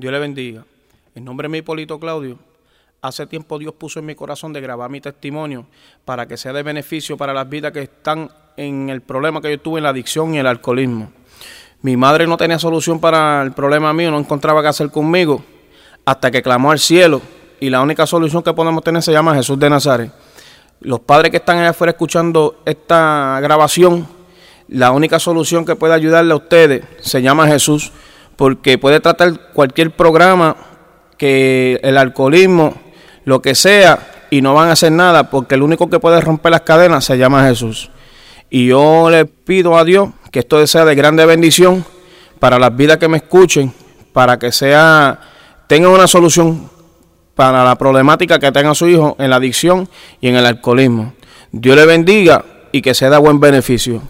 Dios le bendiga. En nombre de mi Hipólito Claudio, hace tiempo Dios puso en mi corazón de grabar mi testimonio para que sea de beneficio para las vidas que están en el problema que yo tuve en la adicción y el alcoholismo. Mi madre no tenía solución para el problema mío, no encontraba qué hacer conmigo, hasta que clamó al cielo y la única solución que podemos tener se llama Jesús de Nazaret. Los padres que están allá afuera escuchando esta grabación, la única solución que puede ayudarle a ustedes se llama Jesús porque puede tratar cualquier programa que el alcoholismo, lo que sea, y no van a hacer nada, porque el único que puede romper las cadenas se llama Jesús. Y yo le pido a Dios que esto sea de grande bendición para las vidas que me escuchen, para que sea tengan una solución para la problemática que tenga su hijo en la adicción y en el alcoholismo. Dios le bendiga y que se da buen beneficio.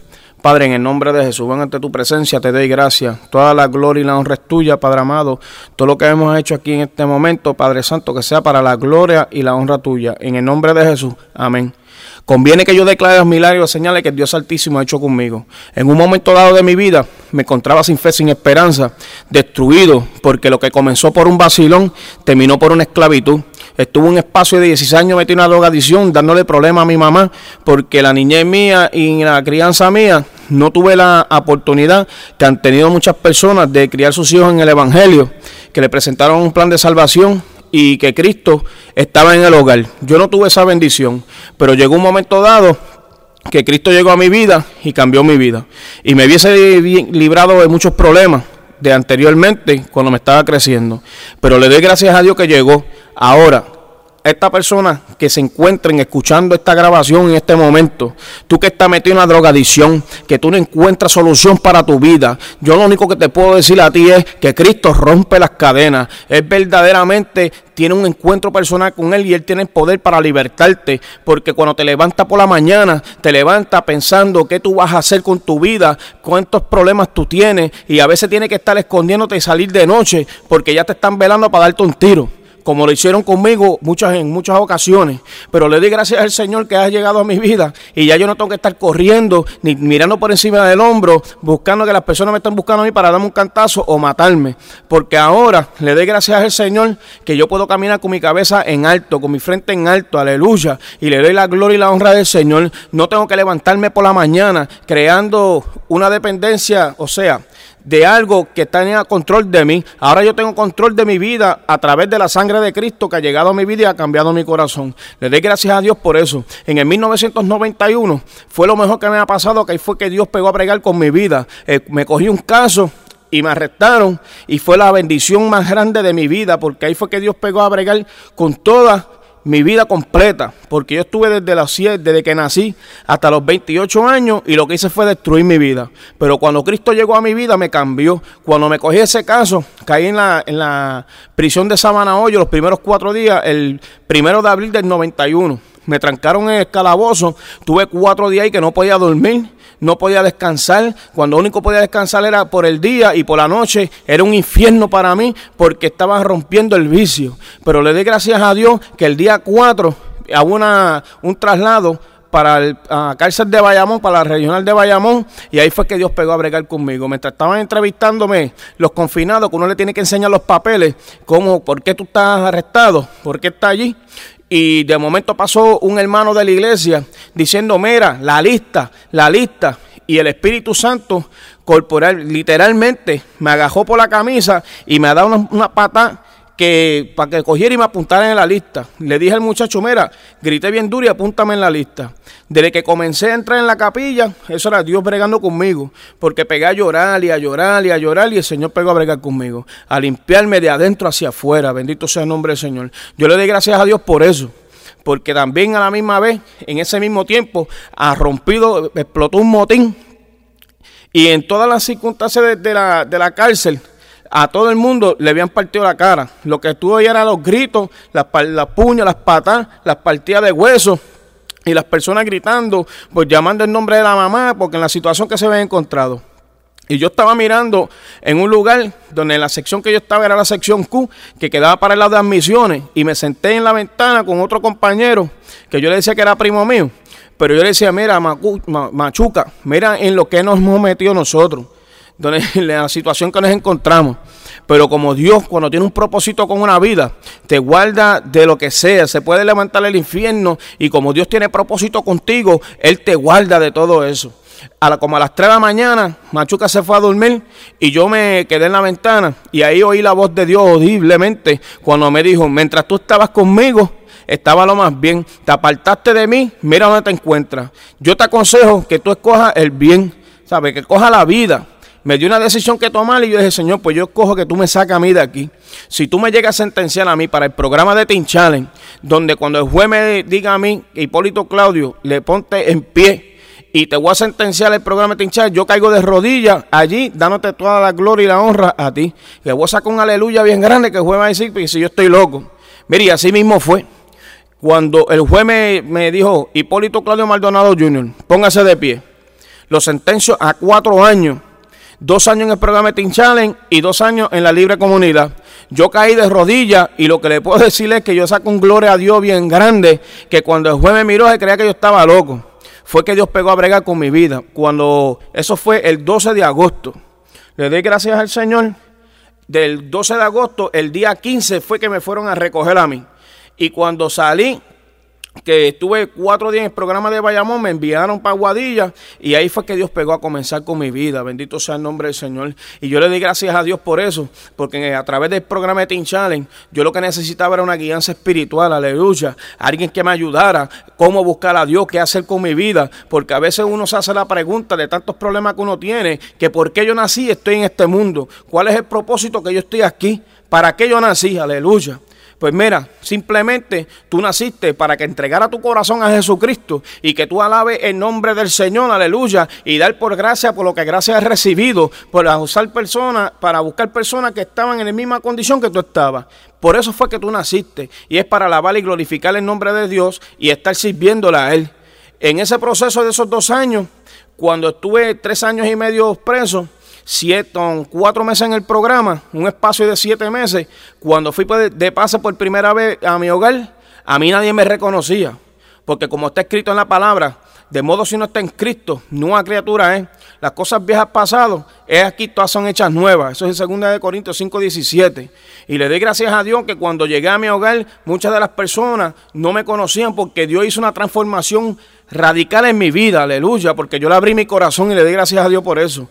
Padre, en el nombre de Jesús, ven ante tu presencia, te doy gracias. Toda la gloria y la honra es tuya, Padre amado. Todo lo que hemos hecho aquí en este momento, Padre Santo, que sea para la gloria y la honra tuya. En el nombre de Jesús, amén. Conviene que yo declare los milagros, señales que Dios Altísimo ha hecho conmigo. En un momento dado de mi vida me encontraba sin fe, sin esperanza, destruido, porque lo que comenzó por un vacilón terminó por una esclavitud. Estuve un espacio de 16 años metido en una drogadicción, dándole problemas a mi mamá, porque la niñez mía y la crianza mía no tuve la oportunidad que han tenido muchas personas de criar sus hijos en el Evangelio, que le presentaron un plan de salvación y que Cristo estaba en el hogar. Yo no tuve esa bendición, pero llegó un momento dado que Cristo llegó a mi vida y cambió mi vida. Y me hubiese librado de muchos problemas de anteriormente cuando me estaba creciendo. Pero le doy gracias a Dios que llegó. Ahora, esta persona que se encuentren escuchando esta grabación en este momento, tú que estás metido en la drogadicción, que tú no encuentras solución para tu vida, yo lo único que te puedo decir a ti es que Cristo rompe las cadenas. Él verdaderamente tiene un encuentro personal con Él y Él tiene el poder para libertarte, porque cuando te levantas por la mañana, te levantas pensando qué tú vas a hacer con tu vida, cuántos problemas tú tienes, y a veces tienes que estar escondiéndote y salir de noche, porque ya te están velando para darte un tiro como lo hicieron conmigo muchas, en muchas ocasiones. Pero le doy gracias al Señor que ha llegado a mi vida y ya yo no tengo que estar corriendo ni mirando por encima del hombro, buscando que las personas me estén buscando a mí para darme un cantazo o matarme. Porque ahora le doy gracias al Señor que yo puedo caminar con mi cabeza en alto, con mi frente en alto, aleluya. Y le doy la gloria y la honra del Señor. No tengo que levantarme por la mañana creando una dependencia, o sea, de algo que tenía control de mí. Ahora yo tengo control de mi vida a través de la sangre de Cristo que ha llegado a mi vida y ha cambiado mi corazón. Le doy gracias a Dios por eso. En el 1991 fue lo mejor que me ha pasado, que fue que Dios pegó a bregar con mi vida. Eh, me cogí un caso y me arrestaron y fue la bendición más grande de mi vida porque ahí fue que Dios pegó a bregar con todas mi vida completa, porque yo estuve desde los desde que nací hasta los 28 años y lo que hice fue destruir mi vida. Pero cuando Cristo llegó a mi vida me cambió. Cuando me cogí ese caso, caí en la, en la prisión de Sabana Hoyo los primeros cuatro días, el primero de abril del 91. Me trancaron en el calabozo, tuve cuatro días ahí que no podía dormir no podía descansar. Cuando único podía descansar era por el día y por la noche era un infierno para mí porque estaba rompiendo el vicio. Pero le doy gracias a Dios que el día 4 hubo una, un traslado para la cárcel de Bayamón, para la regional de Bayamón, y ahí fue que Dios pegó a bregar conmigo. Mientras estaban entrevistándome los confinados, que uno le tiene que enseñar los papeles, como, ¿por qué tú estás arrestado? ¿Por qué estás allí? Y de momento pasó un hermano de la iglesia diciendo, mira, la lista, la lista. Y el Espíritu Santo corporal literalmente me agajó por la camisa y me ha dado una, una pata que para que cogiera y me apuntara en la lista. Le dije al muchacho, mira, grité bien duro y apúntame en la lista. Desde que comencé a entrar en la capilla, eso era Dios bregando conmigo, porque pegué a llorar y a llorar y a llorar y el Señor pegó a bregar conmigo, a limpiarme de adentro hacia afuera. Bendito sea el nombre del Señor. Yo le doy gracias a Dios por eso porque también a la misma vez, en ese mismo tiempo, ha rompido, explotó un motín. Y en todas las circunstancias de, la, de la cárcel, a todo el mundo le habían partido la cara. Lo que estuvo ahí eran los gritos, las, puñas, las patas, las partidas de huesos y las personas gritando, pues llamando el nombre de la mamá, porque en la situación que se había encontrado. Y yo estaba mirando en un lugar donde la sección que yo estaba era la sección Q, que quedaba para el lado de admisiones, y me senté en la ventana con otro compañero, que yo le decía que era primo mío, pero yo le decía, mira, Machuca, mira en lo que nos hemos metido nosotros. La situación que nos encontramos. Pero como Dios, cuando tiene un propósito con una vida, te guarda de lo que sea. Se puede levantar el infierno y como Dios tiene propósito contigo, Él te guarda de todo eso. A la, como a las 3 de la mañana, Machuca se fue a dormir y yo me quedé en la ventana y ahí oí la voz de Dios audiblemente cuando me dijo, mientras tú estabas conmigo, estaba lo más bien. Te apartaste de mí, mira dónde te encuentras. Yo te aconsejo que tú escojas el bien, ¿sabes? Que coja la vida. Me dio una decisión que tomar y yo dije, Señor, pues yo escojo que tú me sacas a mí de aquí. Si tú me llegas a sentenciar a mí para el programa de Teen Challenge, donde cuando el juez me diga a mí, Hipólito Claudio, le ponte en pie y te voy a sentenciar el programa de Teen Challenge, yo caigo de rodillas allí, dándote toda la gloria y la honra a ti. Le voy a sacar un aleluya bien grande que el juez va a decir, si yo estoy loco. Mire, y así mismo fue. Cuando el juez me, dijo, Hipólito Claudio Maldonado Jr., póngase de pie, lo sentencio a cuatro años, dos años en el programa Teen Challenge y dos años en la libre comunidad. Yo caí de rodillas y lo que le puedo decir es que yo saco un gloria a Dios bien grande, que cuando el juez me miró se creía que yo estaba loco. Fue que Dios pegó a bregar con mi vida. Cuando eso fue el 12 de agosto. Le doy gracias al Señor. Del 12 de agosto, el día 15 fue que me fueron a recoger a mí. Y cuando salí, que estuve cuatro días en el programa de Bayamón, me enviaron para Guadilla y ahí fue que Dios pegó a comenzar con mi vida. Bendito sea el nombre del Señor. Y yo le di gracias a Dios por eso, porque a través del programa de Teen Challenge, yo lo que necesitaba era una guianza espiritual, aleluya. Alguien que me ayudara, cómo buscar a Dios, qué hacer con mi vida, porque a veces uno se hace la pregunta de tantos problemas que uno tiene, que por qué yo nací, estoy en este mundo, cuál es el propósito que yo estoy aquí, para qué yo nací, aleluya. Pues mira, simplemente tú naciste para que entregara tu corazón a Jesucristo y que tú alabes el nombre del Señor, aleluya, y dar por gracia por lo que gracia has recibido, por usar personas, para buscar personas que estaban en la misma condición que tú estabas. Por eso fue que tú naciste y es para alabar y glorificar el nombre de Dios y estar sirviéndole a Él. En ese proceso de esos dos años, cuando estuve tres años y medio preso, siete, cuatro meses en el programa, un espacio de siete meses, cuando fui de pase por primera vez a mi hogar, a mí nadie me reconocía. Porque como está escrito en la palabra, de modo si no está en Cristo, nueva criatura es. Las cosas viejas pasado, es aquí, todas son hechas nuevas. Eso es en 2 Corintios 5, 17. Y le doy gracias a Dios que cuando llegué a mi hogar, muchas de las personas no me conocían porque Dios hizo una transformación radical en mi vida, aleluya, porque yo le abrí mi corazón y le doy gracias a Dios por eso.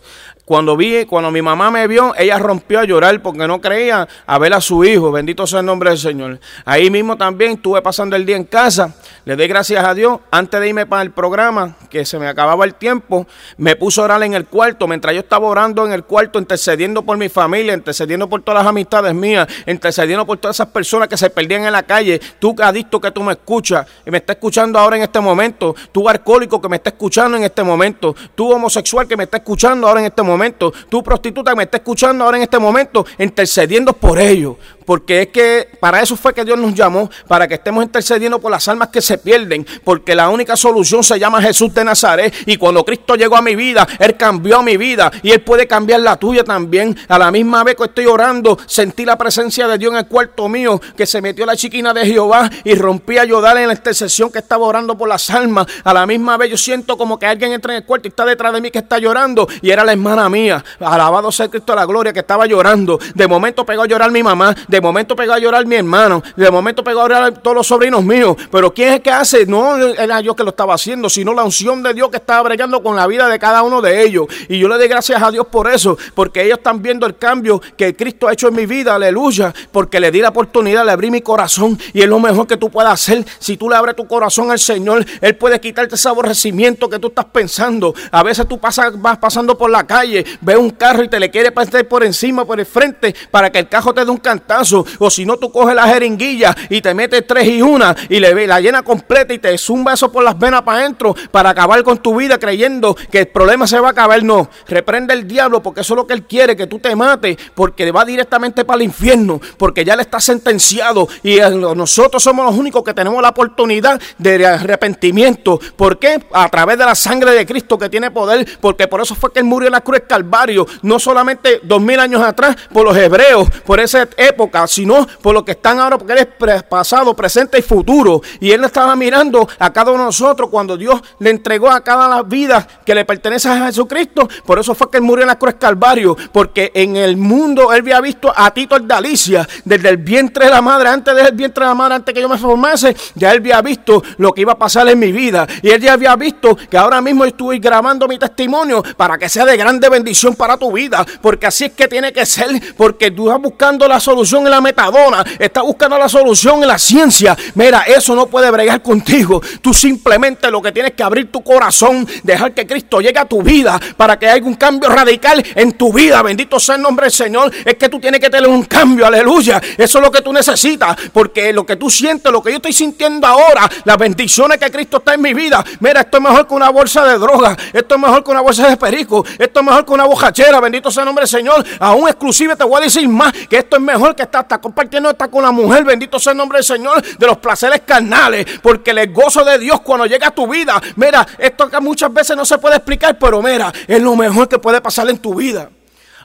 Cuando vi, cuando mi mamá me vio, ella rompió a llorar porque no creía a ver a su hijo. Bendito sea el nombre del Señor. Ahí mismo también estuve pasando el día en casa. Le doy gracias a Dios. Antes de irme para el programa, que se me acababa el tiempo, me puso a orar en el cuarto. Mientras yo estaba orando en el cuarto, intercediendo por mi familia, intercediendo por todas las amistades mías, intercediendo por todas esas personas que se perdían en la calle. Tú, adicto que tú me escuchas y me estás escuchando ahora en este momento. Tú, alcohólico que me está escuchando en este momento. Tú, homosexual que me está escuchando ahora en este momento tú prostituta me está escuchando ahora en este momento, intercediendo por ellos, porque es que para eso fue que Dios nos llamó, para que estemos intercediendo por las almas que se pierden, porque la única solución se llama Jesús de Nazaret. Y cuando Cristo llegó a mi vida, Él cambió mi vida y Él puede cambiar la tuya también. A la misma vez que estoy orando, sentí la presencia de Dios en el cuarto mío, que se metió la chiquina de Jehová y rompí a ayudar en la intercesión que estaba orando por las almas. A la misma vez yo siento como que alguien entra en el cuarto y está detrás de mí que está llorando y era la hermana mía. Alabado sea Cristo la gloria que estaba llorando. De momento pegó a llorar mi mamá. De momento pegó a llorar mi hermano, de momento pegó a llorar todos los sobrinos míos, pero ¿quién es el que hace? No era yo que lo estaba haciendo, sino la unción de Dios que estaba bregando con la vida de cada uno de ellos. Y yo le doy gracias a Dios por eso, porque ellos están viendo el cambio que Cristo ha hecho en mi vida, aleluya, porque le di la oportunidad, le abrí mi corazón y es lo mejor que tú puedas hacer. Si tú le abres tu corazón al Señor, Él puede quitarte ese aborrecimiento que tú estás pensando. A veces tú pasas, vas pasando por la calle, ves un carro y te le quiere pasar por encima, por el frente, para que el carro te dé un cantazo o si no, tú coges la jeringuilla y te metes tres y una y le la llena completa y te zumba eso por las venas para adentro para acabar con tu vida creyendo que el problema se va a acabar. No, reprende el diablo porque eso es lo que él quiere, que tú te mates, porque va directamente para el infierno, porque ya le está sentenciado y nosotros somos los únicos que tenemos la oportunidad de arrepentimiento. ¿Por qué? A través de la sangre de Cristo que tiene poder, porque por eso fue que él murió en la cruz Calvario, no solamente dos mil años atrás por los hebreos, por esa época sino por lo que están ahora, porque Él es pasado, presente y futuro. Y Él estaba mirando a cada uno de nosotros cuando Dios le entregó a cada vida que le pertenece a Jesucristo. Por eso fue que Él murió en la cruz Calvario, porque en el mundo Él había visto a Tito Dalicia, desde el vientre de la madre, antes del vientre de la madre, antes que yo me formase, ya Él había visto lo que iba a pasar en mi vida. Y Él ya había visto que ahora mismo estoy grabando mi testimonio para que sea de grande bendición para tu vida, porque así es que tiene que ser, porque tú estás buscando la solución en la metadona, estás buscando la solución en la ciencia. Mira, eso no puede bregar contigo. Tú simplemente lo que tienes que abrir tu corazón, dejar que Cristo llegue a tu vida para que haya un cambio radical en tu vida. Bendito sea el nombre del Señor. Es que tú tienes que tener un cambio, aleluya. Eso es lo que tú necesitas, porque lo que tú sientes, lo que yo estoy sintiendo ahora, las bendiciones que Cristo está en mi vida. Mira, esto es mejor que una bolsa de droga, esto es mejor que una bolsa de perico, esto es mejor que una bojachera. Bendito sea el nombre del Señor. Aún exclusive te voy a decir más que esto es mejor que estar, compartiendo esta con la mujer. Bendito sea el nombre del Señor de los placeres carnales, porque el gozo de Dios cuando llega a tu vida. Mira, esto que muchas veces no se puede explicar, pero mira, es lo mejor que puede pasar en tu vida.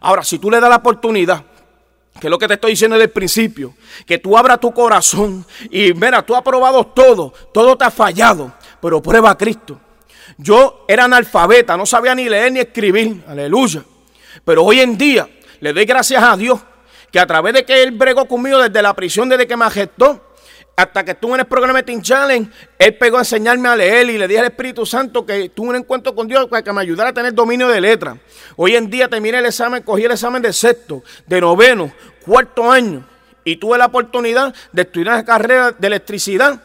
Ahora, si tú le das la oportunidad, que es lo que te estoy diciendo desde el principio, que tú abras tu corazón y mira, tú has probado todo, todo te ha fallado, pero prueba a Cristo. Yo era analfabeta, no sabía ni leer ni escribir, aleluya. Pero hoy en día le doy gracias a Dios que a través de que Él bregó conmigo desde la prisión, desde que me gestó, hasta que estuve en el programa de Teen Challenge, Él pegó a enseñarme a leer y le dije al Espíritu Santo que tuve un encuentro con Dios para que me ayudara a tener dominio de letra. Hoy en día terminé el examen, cogí el examen de sexto, de noveno, cuarto año y tuve la oportunidad de estudiar la carrera de electricidad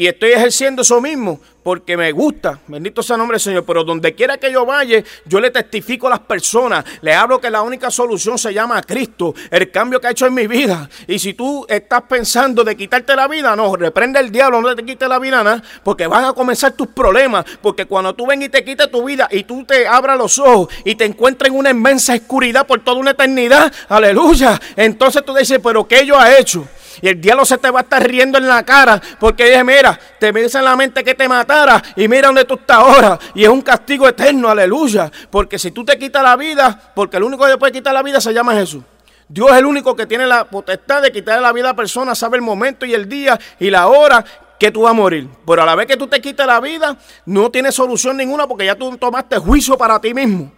y estoy ejerciendo eso mismo porque me gusta, bendito sea el nombre del Señor, pero donde quiera que yo vaya, yo le testifico a las personas, le hablo que la única solución se llama Cristo, el cambio que ha hecho en mi vida. Y si tú estás pensando de quitarte la vida, no, reprende el diablo, no te quite la vida nada, porque van a comenzar tus problemas, porque cuando tú ven y te quites tu vida y tú te abras los ojos y te encuentres en una inmensa oscuridad por toda una eternidad, aleluya, entonces tú dices, pero ¿qué yo ha hecho? Y el diablo se te va a estar riendo en la cara porque dice, mira, te dice en la mente que te matara y mira dónde tú estás ahora. Y es un castigo eterno, aleluya. Porque si tú te quitas la vida, porque el único que puede quitar la vida se llama Jesús. Dios es el único que tiene la potestad de quitarle la vida a persona, sabe el momento y el día y la hora que tú vas a morir. Pero a la vez que tú te quites la vida, no tiene solución ninguna porque ya tú tomaste juicio para ti mismo.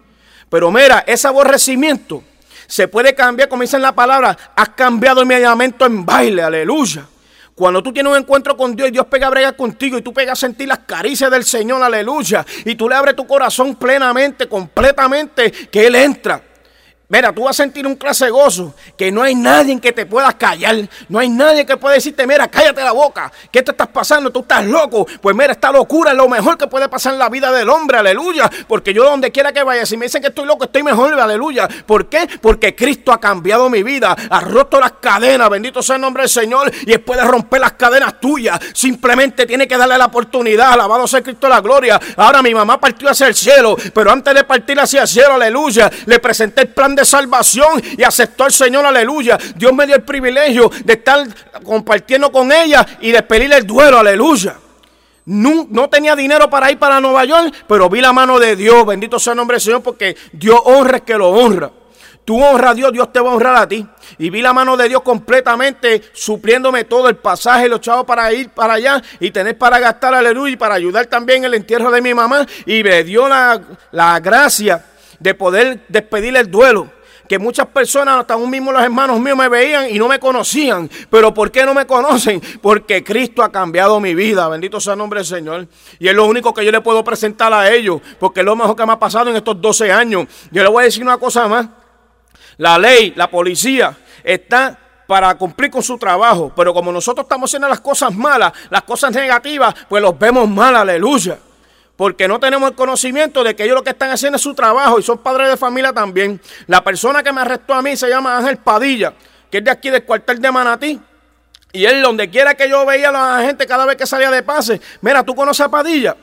Pero mira, ese aborrecimiento se puede cambiar, como dice en la palabra, has cambiado mi llamamiento en baile, aleluya. Cuando tú tienes un encuentro con Dios y Dios pega a bregar contigo y tú pegas a sentir las caricias del Señor, aleluya, y tú le abres tu corazón plenamente, completamente, que Él entra. Mira, tú vas a sentir un clase gozo que no hay nadie que te pueda callar. No hay nadie que pueda decirte, mira, cállate la boca. ¿Qué te estás pasando? Tú estás loco. Pues mira, esta locura es lo mejor que puede pasar en la vida del hombre. Aleluya. Porque yo donde quiera que vaya, si me dicen que estoy loco, estoy mejor. Aleluya. ¿Por qué? Porque Cristo ha cambiado mi vida. Ha roto las cadenas. Bendito sea el nombre del Señor. Y Él puede romper las cadenas tuyas. Simplemente tiene que darle la oportunidad. Alabado sea Cristo la gloria. Ahora mi mamá partió hacia el cielo. Pero antes de partir hacia el cielo, aleluya, le presenté el plan de salvación y aceptó al Señor, aleluya. Dios me dio el privilegio de estar compartiendo con ella y despedirle el duelo, aleluya. No, no, tenía dinero para ir para Nueva York, pero vi la mano de Dios. Bendito sea el nombre del Señor, porque Dios honra el que lo honra. Tú honra a Dios, Dios te va a honrar a ti. Y vi la mano de Dios completamente supliéndome todo el pasaje, los chavos para ir para allá y tener para gastar, aleluya, y para ayudar también el entierro de mi mamá. Y me dio la, la gracia de poder despedir el duelo. Que muchas personas, hasta aún mismo los hermanos míos me veían y no me conocían. Pero ¿por qué no me conocen? Porque Cristo ha cambiado mi vida. Bendito sea el nombre del Señor. Y es lo único que yo le puedo presentar a ellos. Porque es lo mejor que me ha pasado en estos 12 años. Yo le voy a decir una cosa más. La ley, la policía, está para cumplir con su trabajo. Pero como nosotros estamos haciendo las cosas malas, las cosas negativas, pues los vemos mal, aleluya porque no tenemos el conocimiento de que ellos lo que están haciendo es su trabajo y son padres de familia también. La persona que me arrestó a mí se llama Ángel Padilla, que es de aquí del cuartel de Manatí. Y él, donde quiera que yo veía a la gente cada vez que salía de pase, mira, ¿tú conoces a Padilla?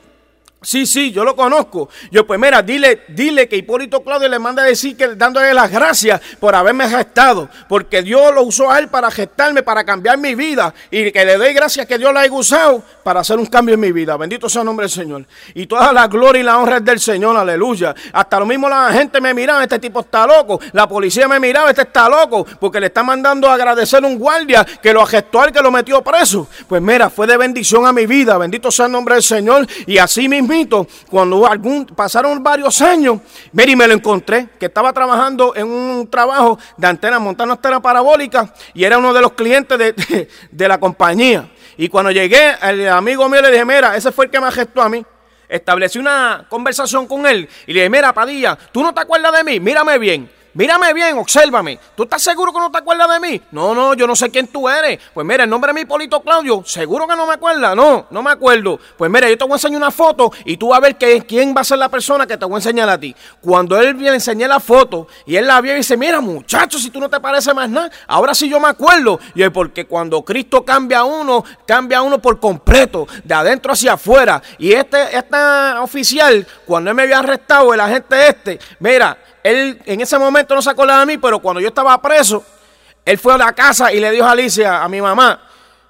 Sí, sí, yo lo conozco. Yo, pues mira, dile, dile que Hipólito Claudio le manda a decir que dándole las gracias por haberme gestado, porque Dios lo usó a él para gestarme, para cambiar mi vida, y que le doy gracias que Dios lo haya usado para hacer un cambio en mi vida. Bendito sea el nombre del Señor. Y toda la gloria y la honra es del Señor, aleluya. Hasta lo mismo la gente me miraba, este tipo está loco. La policía me miraba, este está loco, porque le está mandando a agradecer a un guardia que lo gestó a él, que lo metió preso. Pues mira, fue de bendición a mi vida. Bendito sea el nombre del Señor. Y así mismo cuando algún, pasaron varios años, mire, me lo encontré, que estaba trabajando en un trabajo de antena, montando antena parabólica, y era uno de los clientes de, la compañía. Y cuando llegué, el amigo mío le dije, mira, ese fue el que me gestó a mí establecí una conversación con él y le dije, mira, Padilla, ¿tú no te acuerdas de mí? Mírame bien. Mírame bien, obsérvame. ¿Tú estás seguro que no te acuerdas de mí? No, no, yo no sé quién tú eres. Pues mira, el nombre de mi Polito Claudio, seguro que no me acuerdas. No, no me acuerdo. Pues mira, yo te voy a enseñar una foto y tú vas a ver quién va a ser la persona que te voy a enseñar a ti. Cuando él le enseñé la foto y él la vio y dice, mira muchacho, si tú no te pareces más nada, ahora sí yo me acuerdo. Y es porque cuando Cristo cambia a uno, cambia a uno por completo, de adentro hacia afuera. Y este, esta oficial, cuando él me había arrestado, el agente este, mira, él en ese momento no se acordaba de mí, pero cuando yo estaba preso, él fue a la casa y le dijo a Alicia, a mi mamá,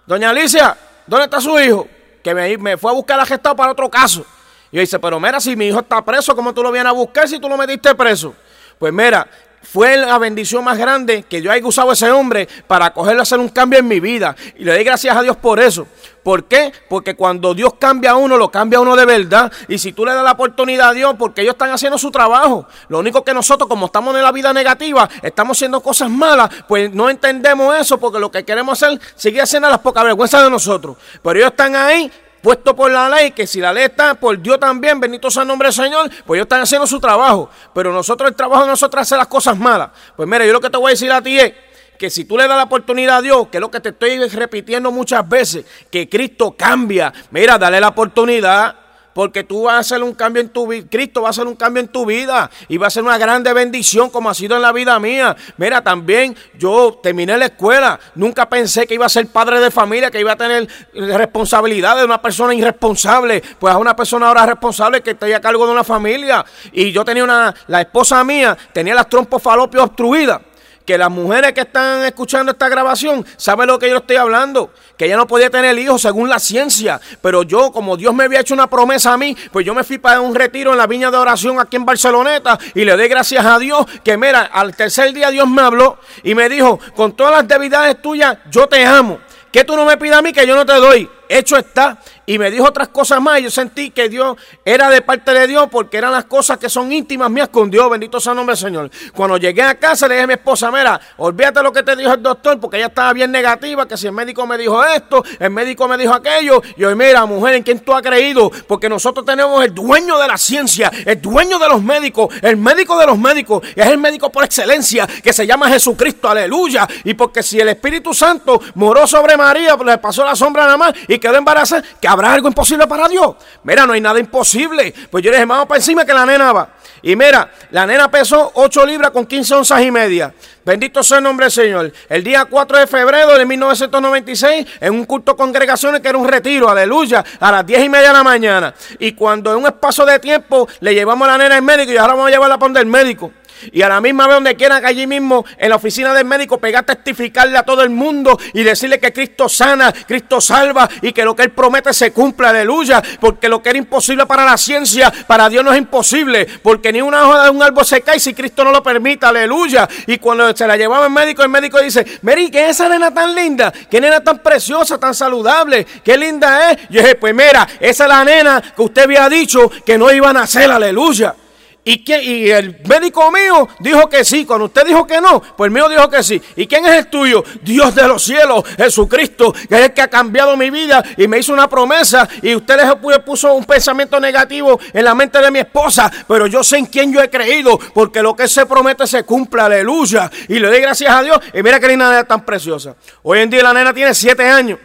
doña Alicia, ¿dónde está su hijo? Que me, fue a buscar gestado para otro caso. Y yo dice, pero mira, si mi hijo está preso, ¿cómo tú lo vienes a buscar si tú lo metiste preso? Pues mira, fue la bendición más grande que yo haya usado a ese hombre para cogerlo a hacer un cambio en mi vida. Y le doy gracias a Dios por eso. ¿Por qué? Porque cuando Dios cambia a uno, lo cambia a uno de verdad. Y si tú le das la oportunidad a Dios, porque ellos están haciendo su trabajo. Lo único que nosotros, como estamos en la vida negativa, estamos haciendo cosas malas, pues no entendemos eso, porque lo que queremos hacer, sigue haciendo las pocas vergüenzas de nosotros. Pero ellos están ahí puesto por la ley, que si la ley está por Dios también, bendito sea el nombre del Señor, pues ellos están haciendo su trabajo. Pero nosotros, el trabajo de nosotros hacer las cosas malas. Pues mira, yo lo que te voy a decir a ti es que si tú le das la oportunidad a Dios, que es lo que te estoy repitiendo muchas veces, que Cristo cambia, mira, dale la oportunidad porque tú vas a hacer un cambio en tu vida, Cristo va a hacer un cambio en tu vida y va a ser una grande bendición como ha sido en la vida mía. Mira, también yo terminé la escuela, nunca pensé que iba a ser padre de familia, que iba a tener responsabilidad de una persona irresponsable, pues a una persona ahora responsable que esté a cargo de una familia. Y yo tenía una, la esposa mía tenía las trompas falopios obstruidas que las mujeres que están escuchando esta grabación saben lo que yo estoy hablando, que ella no podía tener hijos según la ciencia, pero yo como Dios me había hecho una promesa a mí, pues yo me fui para un retiro en la viña de oración aquí en Barceloneta y le doy gracias a Dios que mira, al tercer día Dios me habló y me dijo, con todas las debilidades tuyas, yo te amo. Que tú no me pidas a mí que yo no te doy. Hecho está y me dijo otras cosas más. Y yo sentí que Dios era de parte de Dios porque eran las cosas que son íntimas mías con Dios. Bendito sea el nombre del Señor. Cuando llegué a casa le dije a mi esposa, mira, olvídate lo que te dijo el doctor porque ella estaba bien negativa, que si el médico me dijo esto, el médico me dijo aquello. Y yo, mira, mujer, ¿en quién tú has creído? Porque nosotros tenemos el dueño de la ciencia, el dueño de los médicos, el médico de los médicos. Es el médico por excelencia que se llama Jesucristo. Aleluya. Y porque si el Espíritu Santo moró sobre María, pues le pasó la sombra nada más y quedó embarazada, que ¿Habrá algo imposible para Dios? Mira, no hay nada imposible. Pues yo le dije, vamos para encima que la nena va. Y mira, la nena pesó 8 libras con 15 onzas y media. Bendito sea el nombre del Señor. El día 4 de febrero de 1996, en un culto congregaciones que era un retiro, aleluya, a las 10 y media de la mañana. Y cuando en un espacio de tiempo le llevamos a la nena al médico y ahora vamos a llevarla a poner el médico. Y a la misma vez donde quieran, allí mismo en la oficina del médico, pegar a testificarle a todo el mundo y decirle que Cristo sana, Cristo salva y que lo que Él promete se cumple, aleluya. Porque lo que era imposible para la ciencia, para Dios no es imposible. Porque ni una hoja de un árbol se cae si Cristo no lo permite, aleluya. Y cuando se la llevaba el médico, el médico dice, Mary, ¿qué es esa nena tan linda? ¿Qué nena tan preciosa, tan saludable? ¿Qué linda es? Yo dije, pues mira, esa es la nena que usted había dicho que no iba a nacer, aleluya. ¿Y, y el médico mío dijo que sí. Cuando usted dijo que no, pues el mío dijo que sí. ¿Y quién es el tuyo? Dios de los cielos, Jesucristo, que es el que ha cambiado mi vida y me hizo una promesa. Y usted le puso un pensamiento negativo en la mente de mi esposa. Pero yo sé en quién yo he creído, porque lo que se promete se cumple, aleluya. Y le doy gracias a Dios. Y mira que nena tan preciosa. Hoy en día la nena tiene siete años.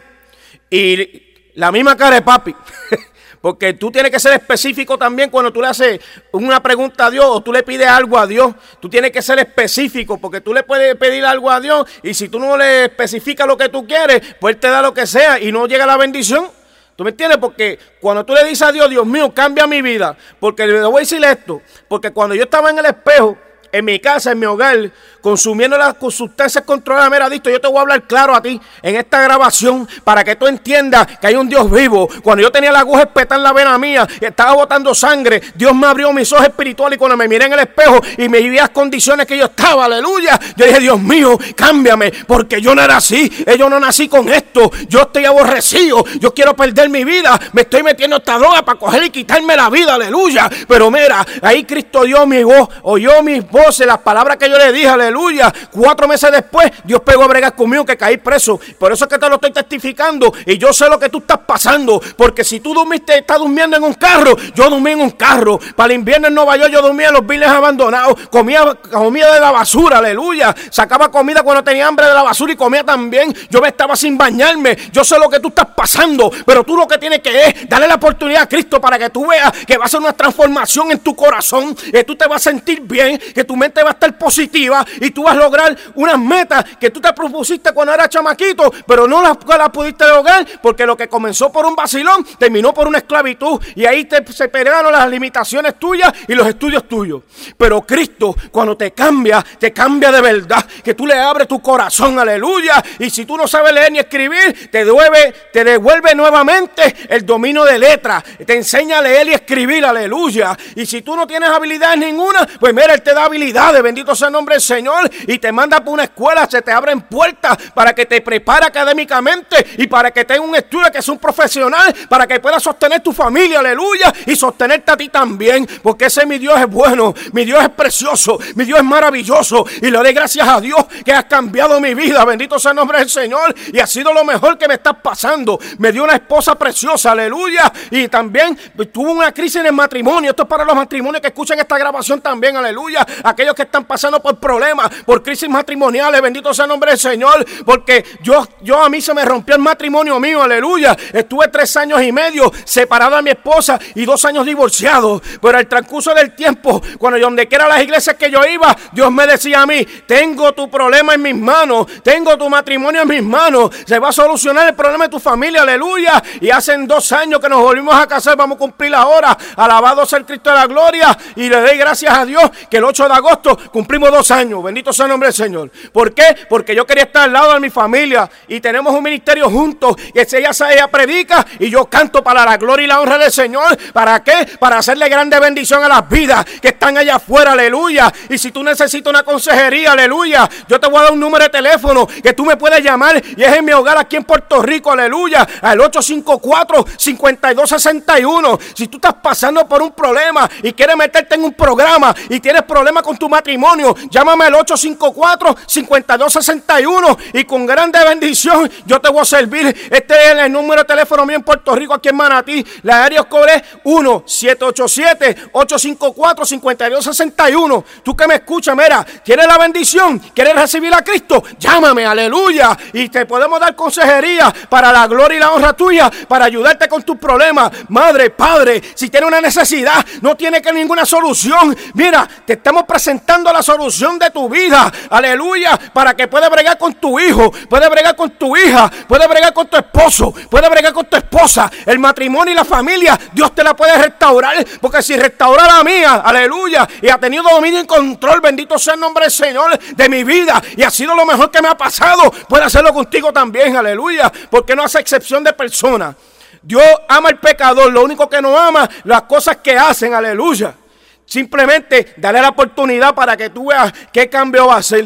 Y la misma cara de papi. Porque tú tienes que ser específico también cuando tú le haces una pregunta a Dios o tú le pides algo a Dios. Tú tienes que ser específico porque tú le puedes pedir algo a Dios y si tú no le especificas lo que tú quieres, pues te da lo que sea y no llega la bendición. ¿Tú me entiendes? Porque cuando tú le dices a Dios, Dios mío, cambia mi vida. Porque le voy a decir esto. Porque cuando yo estaba en el espejo, en mi casa, en mi hogar, consumiendo las sustancias controladas. Mira, Dito, yo te voy a hablar claro a ti en esta grabación para que tú entiendas que hay un Dios vivo. Cuando yo tenía la aguja espetada en la vena mía y estaba botando sangre, Dios me abrió mis ojos espirituales y cuando me miré en el espejo y me vi las condiciones que yo estaba, aleluya, yo dije, Dios mío, cámbiame, porque yo no era así, yo no nací con esto, yo estoy aborrecido, yo quiero perder mi vida, me estoy metiendo esta droga para coger y quitarme la vida, aleluya. Pero mira, ahí Cristo dio mi voz, oyó mis las palabras que yo le dije, aleluya. Cuatro meses después, Dios pegó a bregar conmigo que caí preso. Por eso es que te lo estoy testificando. Y yo sé lo que tú estás pasando. Porque si tú dormiste, estás durmiendo en un carro, yo dormí en un carro. Para el invierno en Nueva York, yo dormía en los viles abandonados. Comía comida de la basura, aleluya. Sacaba comida cuando tenía hambre de la basura y comía también. Yo me estaba sin bañarme. Yo sé lo que tú estás pasando. Pero tú lo que tienes que es darle la oportunidad a Cristo para que tú veas que va a ser una transformación en tu corazón. Que tú te vas a sentir bien. Tu mente va a estar positiva y tú vas a lograr unas metas que tú te propusiste cuando eras chamaquito, pero no las, pudiste lograr porque lo que comenzó por un vacilón terminó por una esclavitud y ahí te, se pelearon las limitaciones tuyas y los estudios tuyos. Pero Cristo, cuando te cambia, te cambia de verdad, que tú le abres tu corazón, aleluya. Y si tú no sabes leer ni escribir, te devuelve, te devuelve nuevamente el dominio de letras, te enseña a leer y escribir, aleluya. Y si tú no tienes habilidades ninguna, pues mira, Él te da bendito sea el nombre del Señor y te manda por una escuela, se te abren puertas para que te prepare académicamente y para que tengas un estudio que es un profesional, para que puedas sostener tu familia, aleluya, y sostenerte a ti también, porque ese mi Dios es bueno, mi Dios es precioso, mi Dios es maravilloso y le doy gracias a Dios que has cambiado mi vida, bendito sea el nombre del Señor y ha sido lo mejor que me está pasando. Me dio una esposa preciosa, aleluya, y también tuvo una crisis en el matrimonio. Esto es para los matrimonios que escuchan esta grabación también, aleluya. Aquellos que están pasando por problemas, por crisis matrimoniales, bendito sea el nombre del Señor, porque yo, yo a mí se me rompió el matrimonio mío, aleluya. Estuve tres años y medio separado de mi esposa y dos años divorciado, pero al transcurso del tiempo, cuando yo donde quiera las iglesias que yo iba, Dios me decía a mí, tengo tu problema en mis manos, tengo tu matrimonio en mis manos, se va a solucionar el problema de tu familia, aleluya. Y hace dos años que nos volvimos a casar, vamos a cumplir la hora, alabado sea el Cristo de la gloria, y le doy gracias a Dios que el 8 de agosto cumplimos dos años, bendito sea el nombre del Señor. ¿Por qué? Porque yo quería estar al lado de mi familia y tenemos un ministerio juntos. Que ella, ella predica y yo canto para la gloria y la honra del Señor. ¿Para qué? Para hacerle grande bendición a las vidas que están allá afuera, aleluya. Y si tú necesitas una consejería, aleluya, yo te voy a dar un número de teléfono que tú me puedes llamar y es en mi hogar aquí en Puerto Rico, aleluya, al 854-5261. Si tú estás pasando por un problema y quieres meterte en un programa y tienes problemas con tu matrimonio, llámame al 854 5261 y con grande bendición yo te voy a servir. Este es el número de teléfono mío en Puerto Rico, aquí en Manatí. La área es 1-787-854-5261. Tú que me escuchas, mira, ¿quieres la bendición? ¿Quieres recibir a Cristo? Llámame, aleluya. Y te podemos dar consejería para la gloria y la honra tuya, para ayudarte con tus problemas. Madre, padre, si tienes una necesidad, no tiene que ninguna solución. Mira, te estamos la solución de tu vida. Aleluya, para que pueda bregar con tu hijo, puede bregar con tu hija, puede bregar con tu esposo, puede bregar con tu esposa, el matrimonio y la familia, Dios te la puede restaurar, porque si restaurar la mía, aleluya, y ha tenido dominio y control, bendito sea el nombre del Señor de mi vida, y ha sido lo mejor que me ha pasado, puede hacerlo contigo también, aleluya, porque no hace excepción de personas. Dios ama al pecador, lo único que no ama, las cosas que hacen, aleluya. Simplemente dale la oportunidad para que tú veas qué cambio va a hacer.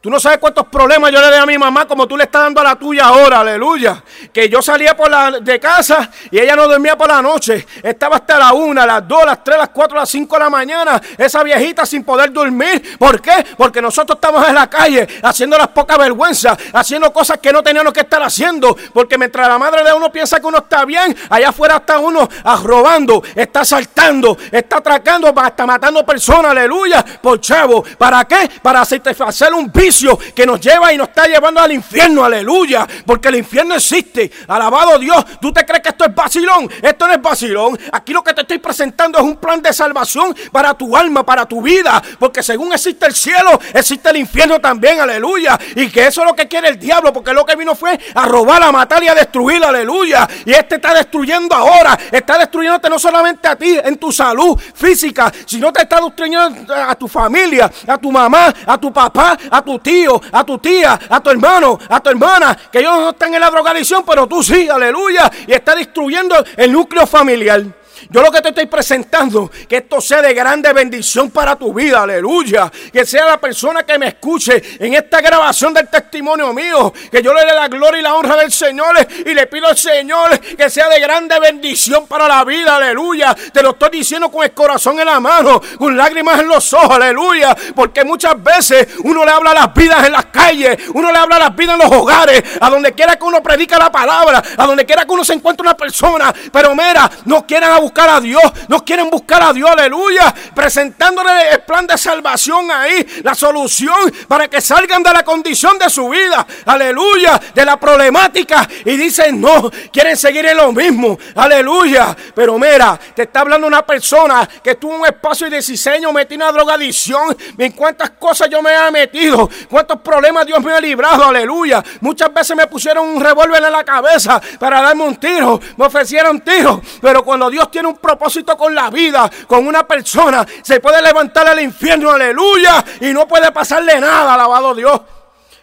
Tú no sabes cuántos problemas yo le doy a mi mamá como tú le estás dando a la tuya ahora, aleluya. Que yo salía por la, de casa y ella no dormía por la noche. Estaba hasta la una, las dos, las tres, las cuatro, las cinco de la mañana. Esa viejita sin poder dormir. ¿Por qué? Porque nosotros estamos en la calle haciendo las pocas vergüenzas, haciendo cosas que no teníamos que estar haciendo. Porque mientras la madre de uno piensa que uno está bien, allá afuera está uno robando, está saltando, está atracando, está matando personas, aleluya, por chavo. ¿Para qué? Para hacer un bien que nos lleva y nos está llevando al infierno, aleluya, porque el infierno existe, alabado Dios, ¿tú te crees que esto es vacilón? Esto no es vacilón, aquí lo que te estoy presentando es un plan de salvación para tu alma, para tu vida, porque según existe el cielo, existe el infierno también, aleluya, y que eso es lo que quiere el diablo, porque lo que vino fue a robar, a matar y a destruir, aleluya, y este está destruyendo ahora, está destruyéndote no solamente a ti, en tu salud física, sino te está destruyendo a tu familia, a tu mamá, a tu papá, a tu tío, a tu tía, a tu hermano, a tu hermana, que ellos no están en la drogadicción, pero tú sí, aleluya, y está destruyendo el núcleo familiar. Yo lo que te estoy presentando, que esto sea de grande bendición para tu vida, aleluya. Que sea la persona que me escuche en esta grabación del testimonio mío, que yo le dé la gloria y la honra del Señor y le pido al Señor que sea de grande bendición para la vida, aleluya. Te lo estoy diciendo con el corazón en la mano, con lágrimas en los ojos, aleluya. Porque muchas veces uno le habla las vidas en las calles, uno le habla las vidas en los hogares, a donde quiera que uno predica la palabra, a donde quiera que uno se encuentre una persona, pero mira, no quieren buscar a Dios, no quieren buscar a Dios, aleluya, presentándole el plan de salvación ahí, la solución para que salgan de la condición de su vida, aleluya, de la problemática. Y dicen no, quieren seguir en lo mismo, aleluya, pero mira, te está hablando una persona que tuvo un espacio de diseño, metí una drogadicción, en cuántas cosas yo me he metido, cuántos problemas Dios me ha librado, aleluya, muchas veces me pusieron un revólver en la cabeza para darme un tiro, me ofrecieron tiro, pero cuando Dios tiene un propósito con la vida, con una persona, se puede levantar al infierno, aleluya, y no puede pasarle nada, alabado Dios.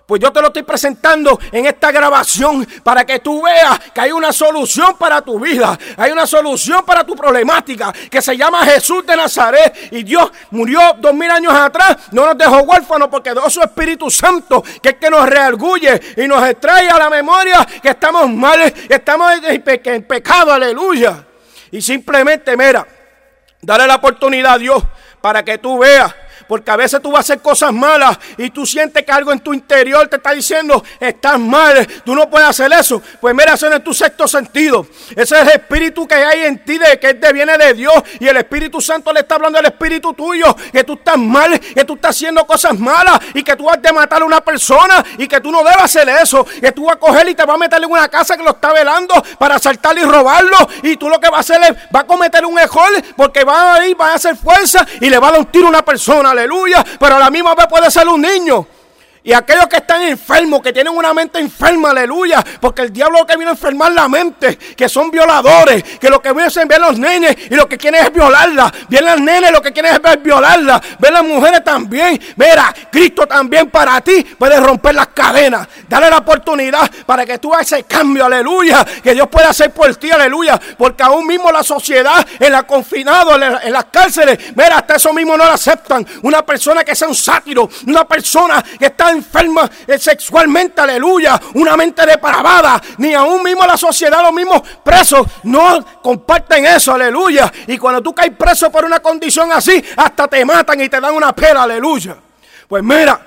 Pues yo te lo estoy presentando en esta grabación para que tú veas que hay una solución para tu vida. Hay una solución para tu problemática que se llama Jesús de Nazaret. Y Dios murió dos mil años atrás. No nos dejó huérfanos porque dio su Espíritu Santo que es que nos reargulle y nos extrae a la memoria que estamos mal, que estamos en pecado. Aleluya. Y simplemente, mira, dale la oportunidad a Dios para que tú veas porque a veces tú vas a hacer cosas malas y tú sientes que algo en tu interior te está diciendo, estás mal, tú no puedes hacer eso. Pues mira, eso no es tu sexto sentido. Ese es el espíritu que hay en ti, de que te viene de Dios. Y el Espíritu Santo le está hablando al espíritu tuyo, que tú estás mal, que tú estás haciendo cosas malas y que tú vas a matar a una persona y que tú no debes hacer eso. Que tú vas a coger y te vas a meter en una casa que lo está velando para asaltarlo y robarlo. Y tú lo que vas a hacer es, va a cometer un error porque va a ir, va a hacer fuerza y le va a dar un tiro a una persona aleluya, pero a la misma vez puede ser un niño. Y aquellos que están enfermos, que tienen una mente enferma, aleluya. Porque el diablo lo que viene a enfermar la mente, que son violadores, que lo que vienen es ver los nenes y lo que quieren es violarla. Vienen las nenes, lo que quieren es ver violarla. Ven las mujeres también. Mira, Cristo también para ti puede romper las cadenas. Dale la oportunidad para que tú hagas ese cambio, aleluya. Que Dios pueda hacer por ti, aleluya. Porque aún mismo la sociedad, en la confinado, en, las cárceles, mira, hasta eso mismo no la aceptan. Una persona que sea un sátiro, una persona que está enferma eh, sexualmente, aleluya, una mente depravada, ni aún mismo la sociedad, los mismos presos, no comparten eso, aleluya. Y cuando tú caes preso por una condición así, hasta te matan y te dan una pela, aleluya. Pues mira,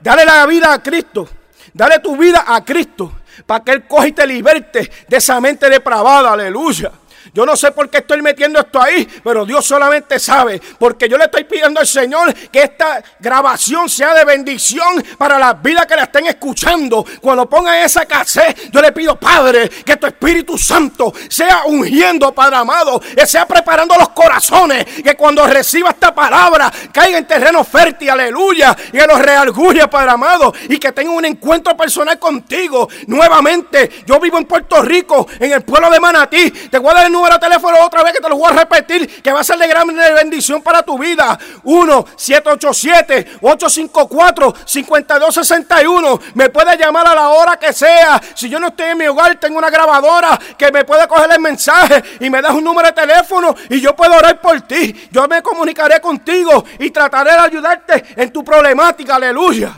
dale la vida a Cristo, dale tu vida a Cristo, para que Él coge y te liberte de esa mente depravada, aleluya. Yo no sé por qué estoy metiendo esto ahí, pero Dios solamente sabe. Porque yo le estoy pidiendo al Señor que esta grabación sea de bendición para las vidas que la estén escuchando. Cuando pongan esa cassette, yo le pido, Padre, que tu Espíritu Santo sea ungiendo, Padre amado, que sea preparando los corazones, que cuando reciba esta palabra caiga en terreno fértil, aleluya, y que los realgulle, Padre amado, y que tenga un encuentro personal contigo nuevamente. Yo vivo en Puerto Rico, en el pueblo de Manatí. Te voy a dar número de teléfono otra vez que te lo voy a repetir, que va a ser de gran bendición para tu vida. 1-787-854-5261. Me puedes llamar a la hora que sea. Si yo no estoy en mi hogar, tengo una grabadora que me puede coger el mensaje y me das un número de teléfono y yo puedo orar por ti. Yo me comunicaré contigo y trataré de ayudarte en tu problemática. Aleluya.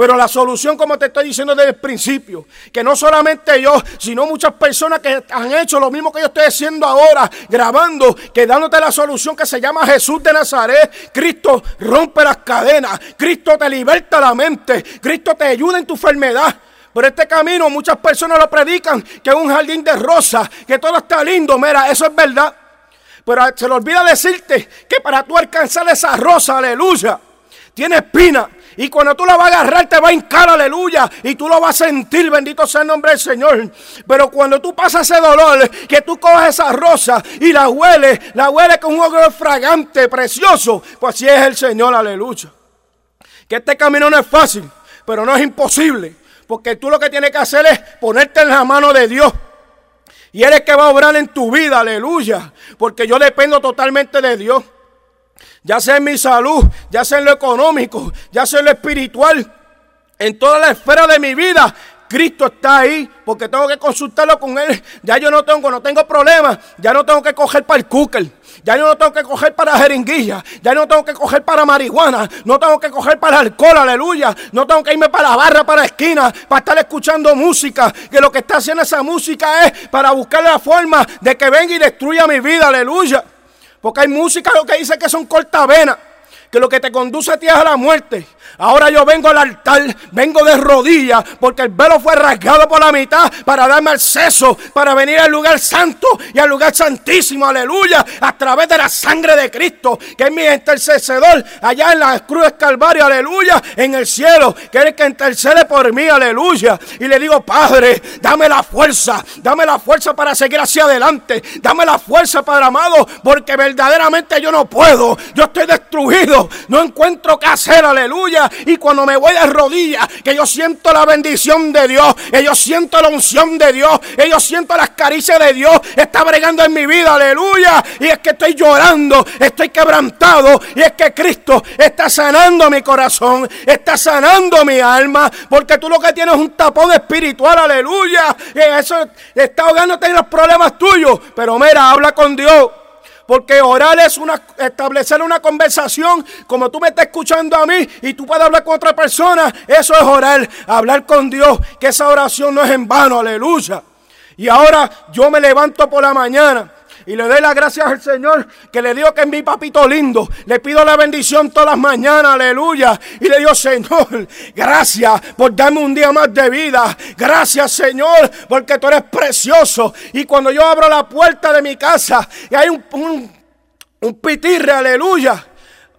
Pero la solución, como te estoy diciendo desde el principio, que no solamente yo, sino muchas personas que han hecho lo mismo que yo estoy haciendo ahora, grabando, que dándote la solución que se llama Jesús de Nazaret. Cristo rompe las cadenas, Cristo te liberta la mente, Cristo te ayuda en tu enfermedad. Pero este camino muchas personas lo predican, que es un jardín de rosas, que todo está lindo, mira, eso es verdad. Pero se le olvida decirte que para tú alcanzar esa rosa, aleluya, tiene espina Y cuando tú la vas a agarrar, te va a hincar, aleluya. Y tú lo vas a sentir, bendito sea el nombre del Señor. Pero cuando tú pasas ese dolor, que tú coges esa rosa y la hueles, la hueles con un olor fragante, precioso, pues así es el Señor, aleluya. Que este camino no es fácil, pero no es imposible. Porque tú lo que tienes que hacer es ponerte en la mano de Dios. Y eres que va a obrar en tu vida, aleluya. Porque yo dependo totalmente de Dios. Ya sea en mi salud, ya sea en lo económico, ya sea en lo espiritual. En toda la esfera de mi vida, Cristo está ahí porque tengo que consultarlo con Él. Ya yo no tengo, no tengo problemas. Ya no tengo que coger para el cooker. Ya yo no tengo que coger para jeringuilla. Ya no tengo que coger para marihuana. No tengo que coger para alcohol, aleluya. No tengo que irme para la barra, para la esquina, para estar escuchando música. Que lo que está haciendo esa música es para buscar la forma de que venga y destruya mi vida, aleluya. Porque hay música lo que dice que son cortavenas que lo que te conduce a ti es a la muerte. Ahora yo vengo al altar, vengo de rodillas, porque el velo fue rasgado por la mitad para darme acceso, para venir al lugar santo y al lugar santísimo, aleluya, a través de la sangre de Cristo, que es mi intercedor allá en la cruz de Calvario, aleluya, en el cielo, que es el que intercede por mí, aleluya. Y le digo, Padre, dame la fuerza, dame la fuerza para seguir hacia adelante, dame la fuerza, Padre amado, porque verdaderamente yo no puedo, yo estoy destruido no encuentro qué hacer, aleluya. Y cuando me voy de rodillas, que yo siento la bendición de Dios, que yo siento la unción de Dios, que yo siento las caricias de Dios, está bregando en mi vida, aleluya. Y es que estoy llorando, estoy quebrantado, y es que Cristo está sanando mi corazón, está sanando mi alma, porque tú lo que tienes es un tapón espiritual, aleluya. Y eso está ahogándote en los problemas tuyos, pero mira, habla con Dios. Porque orar es una, establecer una conversación como tú me estás escuchando a mí y tú puedes hablar con otra persona. Eso es orar, hablar con Dios, que esa oración no es en vano, aleluya. Y ahora yo me levanto por la mañana y le doy las gracias al Señor que le digo que es mi papito lindo. Le pido la bendición todas las mañanas, aleluya. Y le digo, Señor, gracias por darme un día más de vida. Gracias, Señor, porque tú eres precioso. Y cuando yo abro la puerta de mi casa y hay un, un, un pitirre, aleluya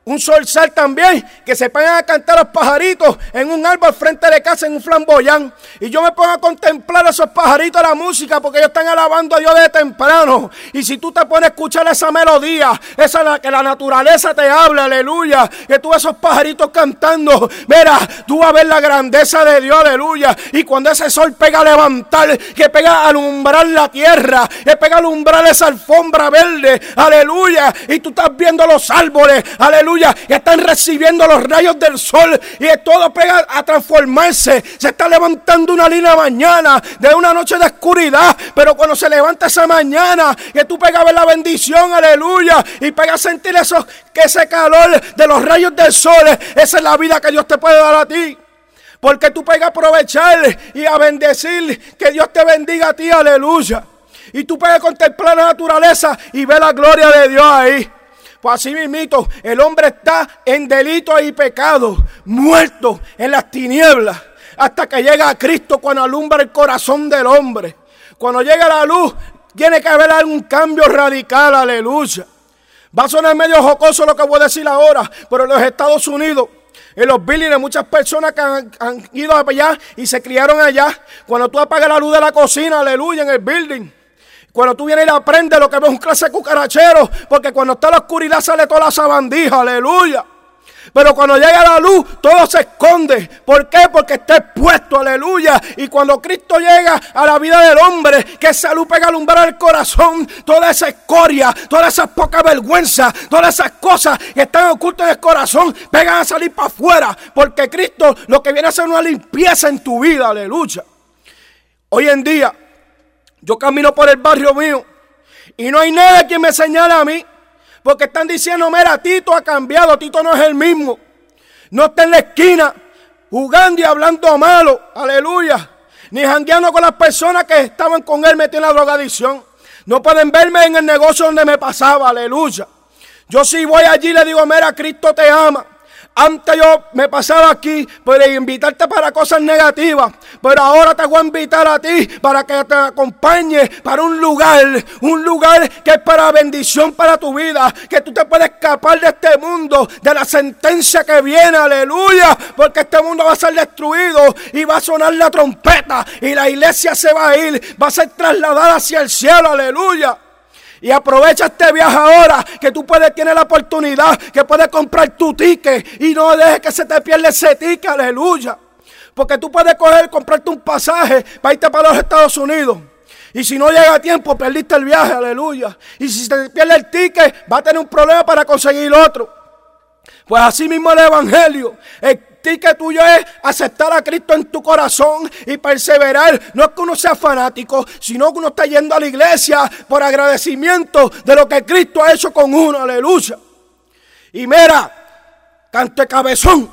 un solsal también, que se pongan a cantar los pajaritos en un árbol frente de casa, en un flamboyán. Y yo me pongo a contemplar a esos pajaritos, la música, porque ellos están alabando a Dios de temprano. Y si tú te pones a escuchar esa melodía, esa la que la naturaleza te habla, aleluya, que tú esos pajaritos cantando, mira, tú vas a ver la grandeza de Dios, aleluya. Y cuando ese sol pega a levantar, que pega a alumbrar la tierra, que pega a alumbrar esa alfombra verde, aleluya. Y tú estás viendo los árboles, aleluya están recibiendo los rayos del sol y todo pega a transformarse. Se está levantando una línea mañana de una noche de oscuridad, pero cuando se levanta esa mañana, que tú pegas a ver la bendición, aleluya, y pegas a sentir eso, que ese calor de los rayos del sol, esa es la vida que Dios te puede dar a ti. Porque tú pegas a aprovechar y a bendecir, que Dios te bendiga a ti, aleluya. Y tú puedes contemplar la naturaleza y ver la gloria de Dios ahí. Pues así mismito, el hombre está en delito y pecado, muerto en las tinieblas, hasta que llega a Cristo cuando alumbra el corazón del hombre. Cuando llega la luz, tiene que haber algún cambio radical, aleluya. Va a sonar medio jocoso lo que voy a decir ahora, pero en los Estados Unidos, en los buildings, muchas personas que han, han ido allá y se criaron allá, cuando tú apagas la luz de la cocina, aleluya, en el building, cuando tú vienes y aprendes lo que ves un clase de cucarachero, porque cuando está la oscuridad sale toda la sabandija, aleluya. Pero cuando llega la luz, todo se esconde. ¿Por qué? Porque está expuesto, aleluya. Y cuando Cristo llega a la vida del hombre, que esa luz pega a alumbrar el corazón, toda esa escoria, toda esa poca vergüenza, todas esas cosas que están ocultas en el corazón, pegan a salir para afuera. Porque Cristo lo que viene a hacer una limpieza en tu vida, aleluya. Hoy en día, yo camino por el barrio mío y no hay nadie que me señale a mí. Porque están diciendo, mira, Tito ha cambiado, Tito no es el mismo. No está en la esquina jugando y hablando malo, aleluya. Ni jangueando con las personas que estaban con él metiendo la drogadicción. No pueden verme en el negocio donde me pasaba, aleluya. Yo sí voy allí le digo, mira, Cristo te ama. Antes yo me pasaba aquí por invitarte para cosas negativas, Pero ahora te voy a invitar a ti para que te acompañe para un lugar, un lugar que es para bendición para tu vida, que tú te puedes escapar de este mundo, de la sentencia que viene, aleluya, porque este mundo va a ser destruido y va a sonar la trompeta y la iglesia se va a ir, va a ser trasladada hacia el cielo, aleluya. Y aprovecha este viaje ahora que tú puedes tener la oportunidad, que puedes comprar tu ticket y no dejes que se te pierda ese ticket, aleluya. Porque tú puedes coger, comprarte un pasaje para irte para los Estados Unidos. Y si no llega a tiempo, perdiste el viaje, aleluya. Y si te pierde el ticket, va a tener un problema para conseguir otro. Pues así mismo el Evangelio. El ticket tuyo es aceptar a Cristo en tu corazón y perseverar. No es que uno sea fanático, sino que uno está yendo a la iglesia por agradecimiento de lo que Cristo ha hecho con uno, aleluya. Y mira, cante cabezón,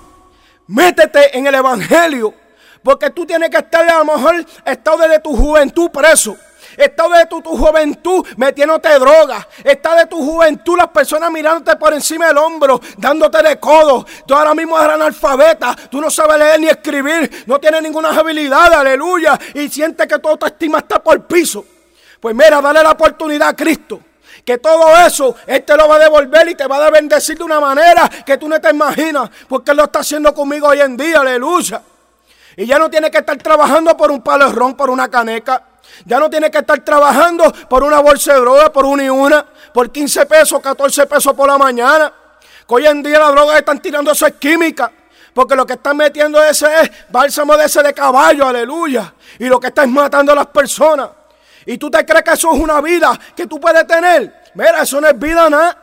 métete en el Evangelio. Porque tú tienes que estar a lo mejor estado desde tu juventud preso. Está de tu, tu juventud metiéndote droga. Está de tu juventud las personas mirándote por encima del hombro, dándote de codo. Tú ahora mismo eres analfabeta. Tú no sabes leer ni escribir. No tienes ninguna habilidad, aleluya. Y sientes que tu estima está por piso. Pues mira, dale la oportunidad a Cristo. Que todo eso Él te lo va a devolver y te va a bendecir de una manera que tú no te imaginas. Porque Él lo está haciendo conmigo hoy en día, aleluya. Y ya no tiene que estar trabajando por un palo ron, por una caneca. Ya no tiene que estar trabajando por una bolsa de droga, por una y una, por 15 pesos, 14 pesos por la mañana. Que hoy en día la droga están tirando eso es química. Porque lo que están metiendo ese es bálsamo de ese de caballo, aleluya. Y lo que están matando a las personas. Y tú te crees que eso es una vida que tú puedes tener. Mira, eso no es vida nada.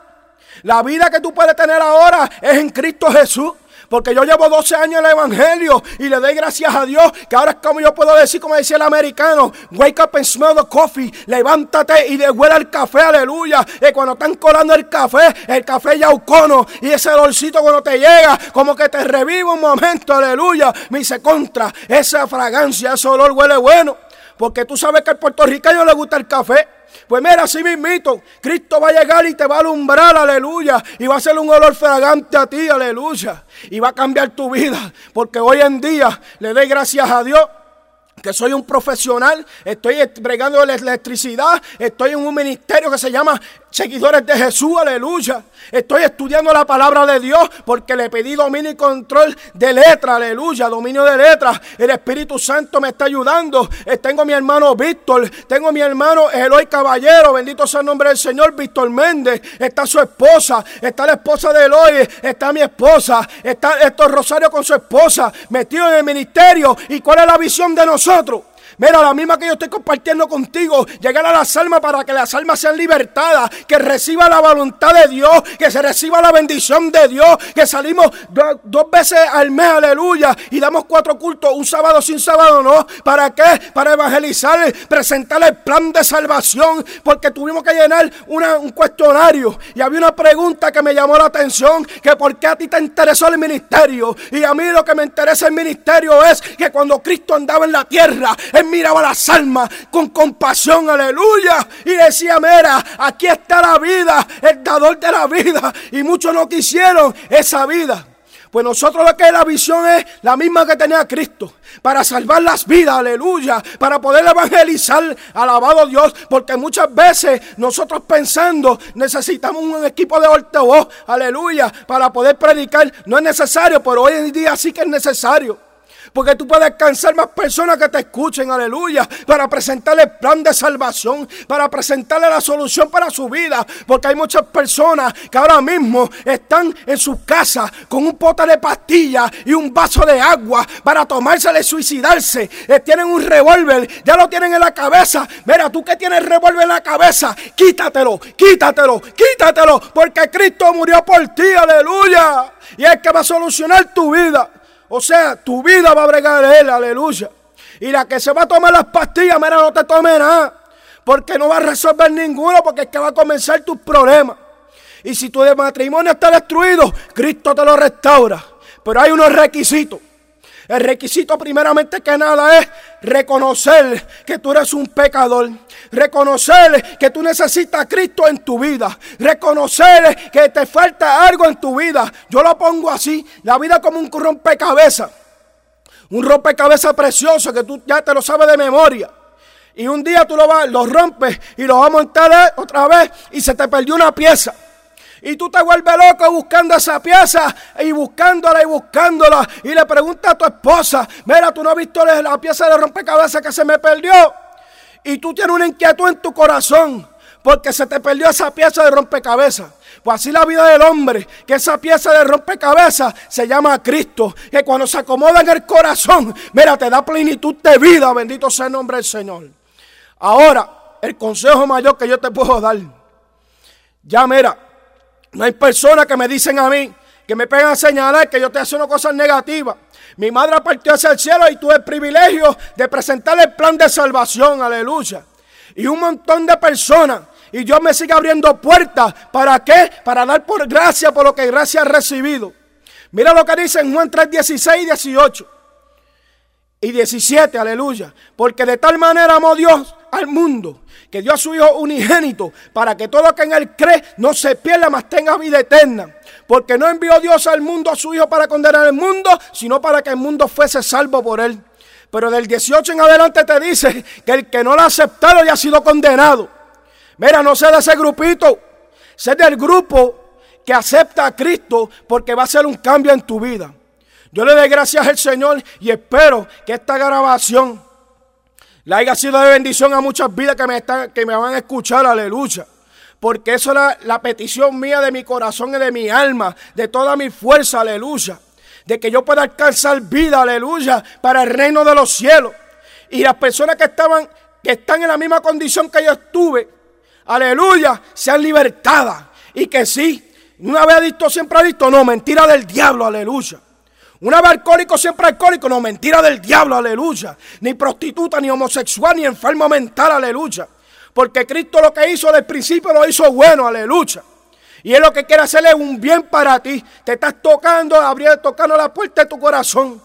La vida que tú puedes tener ahora es en Cristo Jesús. Porque yo llevo 12 años en el Evangelio y le doy gracias a Dios que ahora es como yo puedo decir, como decía el americano, wake up and smell the coffee, levántate y devuelve el café, aleluya. Y cuando están colando el café, el café ya ucono y ese olorcito cuando te llega, como que te revive un momento, aleluya. Me dice contra, esa fragancia, ese olor huele bueno. Porque tú sabes que al puertorriqueño le gusta el café. Pues mira, así mismito, Cristo va a llegar y te va a alumbrar, aleluya. Y va a ser un olor fragante a ti, aleluya. Y va a cambiar tu vida. Porque hoy en día le doy gracias a Dios soy un profesional, estoy bregando la electricidad, estoy en un ministerio que se llama Seguidores de Jesús, aleluya. Estoy estudiando la palabra de Dios porque le pedí dominio y control de letra, aleluya, dominio de letra. El Espíritu Santo me está ayudando. Eh, tengo mi hermano Víctor, tengo mi hermano Eloy Caballero, bendito sea el nombre del Señor, Víctor Méndez. Está su esposa, está la esposa de Eloy, está mi esposa, está Héctor Rosario con su esposa, metido en el ministerio. ¿Y cuál es la visión de nosotros? nosotros. Mira, la misma que yo estoy compartiendo contigo, llegar a las almas para que las almas sean libertadas, que reciba la voluntad de Dios, que se reciba la bendición de Dios, que salimos dos veces al mes, aleluya, y damos cuatro cultos, un sábado sin sábado, ¿no? ¿Para qué? Para evangelizar, presentar el plan de salvación, porque tuvimos que llenar un cuestionario y había una pregunta que me llamó la atención, que por qué a ti te interesó el ministerio, y a mí lo que me interesa el ministerio es que cuando Cristo andaba en la tierra, miraba las almas con compasión, aleluya. Y decía, mira, aquí está la vida, el dador de la vida. Y muchos no quisieron esa vida. Pues nosotros lo que es la visión es la misma que tenía Cristo. Para salvar las vidas, aleluya. Para poder evangelizar, alabado Dios. Porque muchas veces nosotros pensando necesitamos un equipo de voz, aleluya. Para poder predicar. No es necesario, pero hoy en día sí que es necesario. Porque tú puedes alcanzar más personas que te escuchen, aleluya. Para presentarle el plan de salvación. Para presentarle la solución para su vida. Porque hay muchas personas que ahora mismo están en sus casas con un pote de pastillas y un vaso de agua para tomársela y suicidarse. Eh, tienen un revólver, ya lo tienen en la cabeza. Mira, tú que tienes revólver en la cabeza, quítatelo, quítatelo, quítatelo. Porque Cristo murió por ti, aleluya. Y es que va a solucionar tu vida. O sea, tu vida va a bregar él, aleluya. Y la que se va a tomar las pastillas, mira, no te tome nada. Porque no va a resolver ninguno, porque es que va a comenzar tus problemas. Y si tu matrimonio está destruido, Cristo te lo restaura. Pero hay unos requisitos. El requisito primeramente que nada es reconocer que tú eres un pecador. Reconocer que tú necesitas a Cristo en tu vida. Reconocer que te falta algo en tu vida. Yo lo pongo así. La vida como un rompecabezas. Un rompecabezas precioso que tú ya te lo sabes de memoria. Y un día tú lo, vas, lo rompes y lo vas a montar otra vez y se te perdió una pieza. Y tú te vuelves loco buscando esa pieza y buscándola y buscándola. Y le preguntas a tu esposa, mira, tú no has visto la pieza de rompecabezas que se me perdió. Y tú tienes una inquietud en tu corazón porque se te perdió esa pieza de rompecabezas. Pues así la vida del hombre, que esa pieza de rompecabezas se llama Cristo, que cuando se acomoda en el corazón, mira, te da plenitud de vida, bendito sea el nombre del Señor. Ahora, el consejo mayor que yo te puedo dar, ya mira, no hay personas que me dicen a mí, que me pegan a señalar que yo estoy haciendo cosas negativas. Mi madre partió hacia el cielo y tuve el privilegio de presentar el plan de salvación, aleluya. Y un montón de personas. Y Dios me sigue abriendo puertas. ¿Para qué? Para dar por gracia por lo que gracia ha recibido. Mira lo que dice en Juan 3, 16 y 18. Y 17, aleluya. Porque de tal manera amó Dios al mundo que dio a su Hijo unigénito para que todo lo que en Él cree no se pierda, mas tenga vida eterna. Porque no envió Dios al mundo a su Hijo para condenar al mundo, sino para que el mundo fuese salvo por Él. Pero del 18 en adelante te dice que el que no lo ha aceptado ya ha sido condenado. Mira, no sé de ese grupito, sé del grupo que acepta a Cristo porque va a ser un cambio en tu vida. Yo le doy gracias al Señor y espero que esta grabación le haya sido de bendición a muchas vidas que me, están, que me van a escuchar, aleluya. Porque eso es la, petición mía de mi corazón y de mi alma, de toda mi fuerza, aleluya. De que yo pueda alcanzar vida, aleluya, para el reino de los cielos. Y las personas que estaban, que están en la misma condición que yo estuve, aleluya, sean libertadas. Y que sí, una vez dicho, siempre ha dicho, no, mentira del diablo, aleluya. Una vez alcohólico, siempre alcohólico. No, mentira del diablo, aleluya. Ni prostituta, ni homosexual, ni enfermo mental, aleluya. Porque Cristo lo que hizo del principio lo hizo bueno, aleluya. Y es lo que quiere hacerle un bien para ti. Te estás tocando, abriendo, tocando la puerta de tu corazón.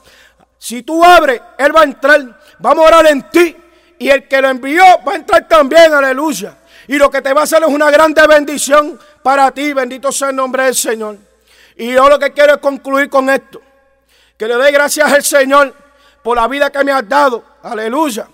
Si tú abres, Él va a entrar. Vamos a orar en ti. Y el que lo envió va a entrar también, aleluya. Y lo que te va a hacer es una grande bendición para ti. Bendito sea el nombre del Señor. Y yo lo que quiero es concluir con esto. Que le dé gracias al Señor por la vida que me has dado. Aleluya.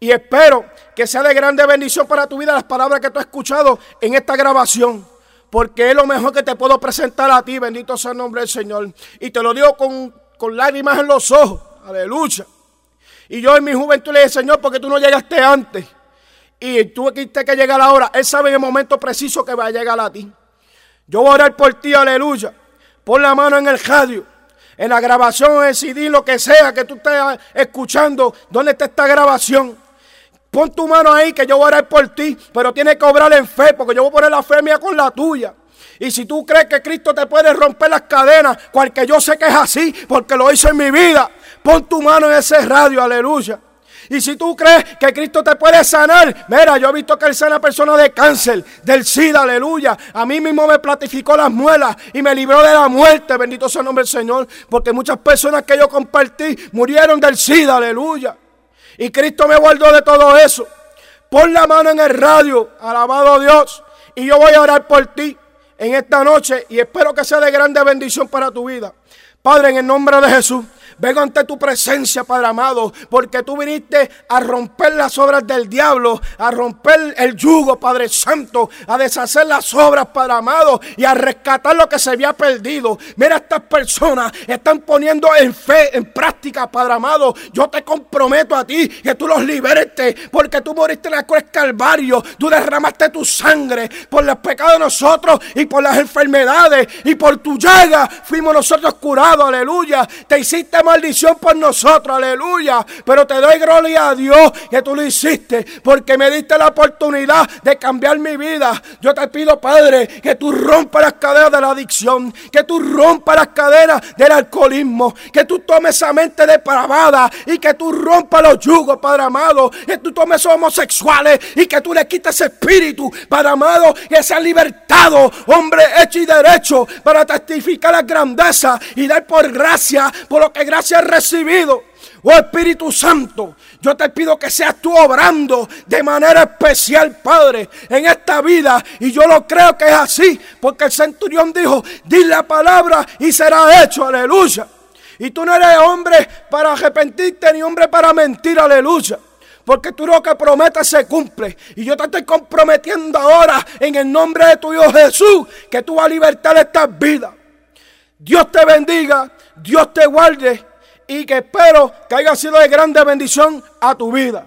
Y espero que sea de grande bendición para tu vida las palabras que tú has escuchado en esta grabación. Porque es lo mejor que te puedo presentar a ti. Bendito sea el nombre del Señor. Y te lo digo con, con lágrimas en los ojos. Aleluya. Y yo en mi juventud le dije, Señor, porque tú no llegaste antes. Y tú quisiste que llegara ahora. Él sabe en el momento preciso que va a llegar a ti. Yo voy a orar por ti, aleluya. Pon la mano en el radio en la grabación, en el CD, lo que sea que tú estés escuchando, ¿dónde está esta grabación? Pon tu mano ahí que yo voy a orar por ti, pero tienes que obrar en fe, porque yo voy a poner la fe mía con la tuya. Y si tú crees que Cristo te puede romper las cadenas, cual que yo sé que es así, porque lo hizo en mi vida, pon tu mano en ese radio, aleluya. Y si tú crees que Cristo te puede sanar, mira, yo he visto que Él sana personas de cáncer, del SIDA, aleluya. A mí mismo me platificó las muelas y me libró de la muerte, bendito sea el nombre del Señor. Porque muchas personas que yo compartí murieron del SIDA, aleluya. Y Cristo me guardó de todo eso. Pon la mano en el radio, alabado Dios. Y yo voy a orar por ti en esta noche y espero que sea de grande bendición para tu vida. Padre, en el nombre de Jesús. Vengo ante tu presencia, Padre amado, porque tú viniste a romper las obras del diablo, a romper el yugo, Padre Santo, a deshacer las obras, Padre amado, y a rescatar lo que se había perdido. Mira, estas personas están poniendo en fe, en práctica, Padre amado. Yo te comprometo a ti que tú los liberes, porque tú moriste en la cruz Calvario, tú derramaste tu sangre por los pecados de nosotros y por las enfermedades, y por tu llaga fuimos nosotros curados, aleluya. Te hiciste maldición por nosotros, aleluya. Pero te doy gloria a Dios que tú lo hiciste porque me diste la oportunidad de cambiar mi vida. Yo te pido, Padre, que tú rompas las cadenas de la adicción, que tú rompas las cadenas del alcoholismo, que tú tomes esa mente depravada y que tú rompas los yugos, Padre amado, que tú tomes homosexuales y que tú le quites ese espíritu, Padre amado, que sea libertado, hombre hecho y derecho, para testificar la grandeza y dar por gracia, por lo que gracia he recibido. Oh Espíritu Santo, yo te pido que seas tú obrando de manera especial, Padre, en esta vida. Y yo lo creo que es así, porque el centurión dijo, di la palabra y será hecho, aleluya. Y tú no eres hombre para arrepentirte ni hombre para mentir, aleluya. Porque tú lo que prometes se cumple. Y yo te estoy comprometiendo ahora en el nombre de tu Dios Jesús que tú vas a libertar estas vidas. Dios te bendiga. Dios te guarde y que espero que haya sido de grande bendición a tu vida.